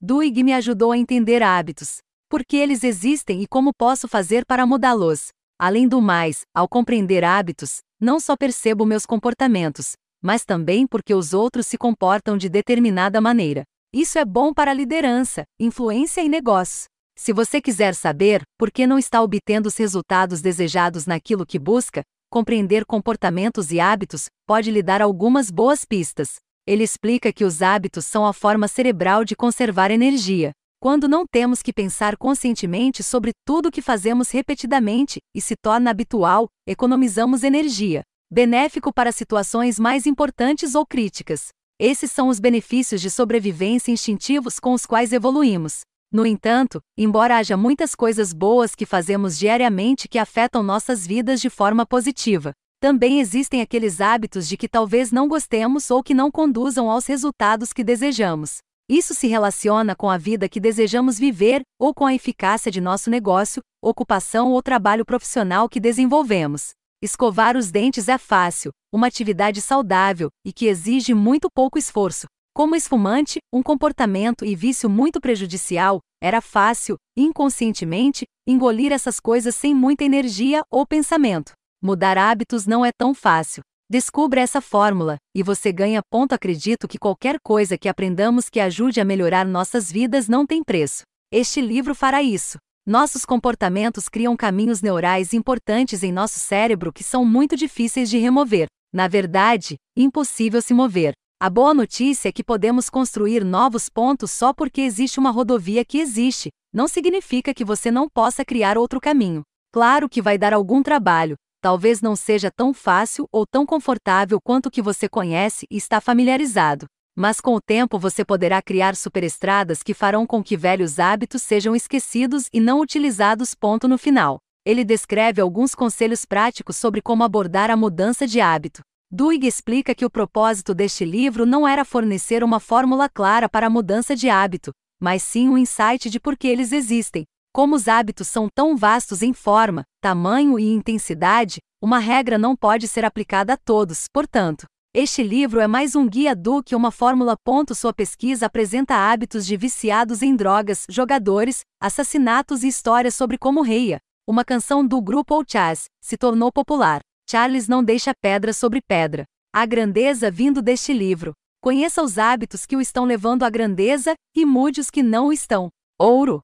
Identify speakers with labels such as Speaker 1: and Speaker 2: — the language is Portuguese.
Speaker 1: Duig me ajudou a entender hábitos. Por que eles existem e como posso fazer para mudá-los. Além do mais, ao compreender hábitos, não só percebo meus comportamentos, mas também porque os outros se comportam de determinada maneira. Isso é bom para a liderança, influência e negócios. Se você quiser saber por que não está obtendo os resultados desejados naquilo que busca, compreender comportamentos e hábitos pode lhe dar algumas boas pistas. Ele explica que os hábitos são a forma cerebral de conservar energia. Quando não temos que pensar conscientemente sobre tudo o que fazemos repetidamente e se torna habitual, economizamos energia. Benéfico para situações mais importantes ou críticas. Esses são os benefícios de sobrevivência instintivos com os quais evoluímos. No entanto, embora haja muitas coisas boas que fazemos diariamente que afetam nossas vidas de forma positiva, também existem aqueles hábitos de que talvez não gostemos ou que não conduzam aos resultados que desejamos. Isso se relaciona com a vida que desejamos viver, ou com a eficácia de nosso negócio, ocupação ou trabalho profissional que desenvolvemos. Escovar os dentes é fácil, uma atividade saudável e que exige muito pouco esforço, como esfumante, um comportamento e vício muito prejudicial, era fácil, inconscientemente, engolir essas coisas sem muita energia ou pensamento. Mudar hábitos não é tão fácil. Descubra essa fórmula, e você ganha ponto. Acredito que qualquer coisa que aprendamos que ajude a melhorar nossas vidas não tem preço. Este livro fará isso. Nossos comportamentos criam caminhos neurais importantes em nosso cérebro que são muito difíceis de remover. Na verdade, impossível se mover. A boa notícia é que podemos construir novos pontos só porque existe uma rodovia que existe, não significa que você não possa criar outro caminho. Claro que vai dar algum trabalho, talvez não seja tão fácil ou tão confortável quanto o que você conhece e está familiarizado. Mas com o tempo você poderá criar superestradas que farão com que velhos hábitos sejam esquecidos e não utilizados. Ponto no final. Ele descreve alguns conselhos práticos sobre como abordar a mudança de hábito. Duig explica que o propósito deste livro não era fornecer uma fórmula clara para a mudança de hábito, mas sim um insight de por que eles existem. Como os hábitos são tão vastos em forma, tamanho e intensidade, uma regra não pode ser aplicada a todos, portanto. Este livro é mais um guia do que uma fórmula. Sua pesquisa apresenta hábitos de viciados em drogas, jogadores, assassinatos e histórias sobre como Reia, uma canção do grupo Old Chaz, se tornou popular. Charles não deixa pedra sobre pedra. A grandeza vindo deste livro. Conheça os hábitos que o estão levando à grandeza e mude os que não o estão. Ouro.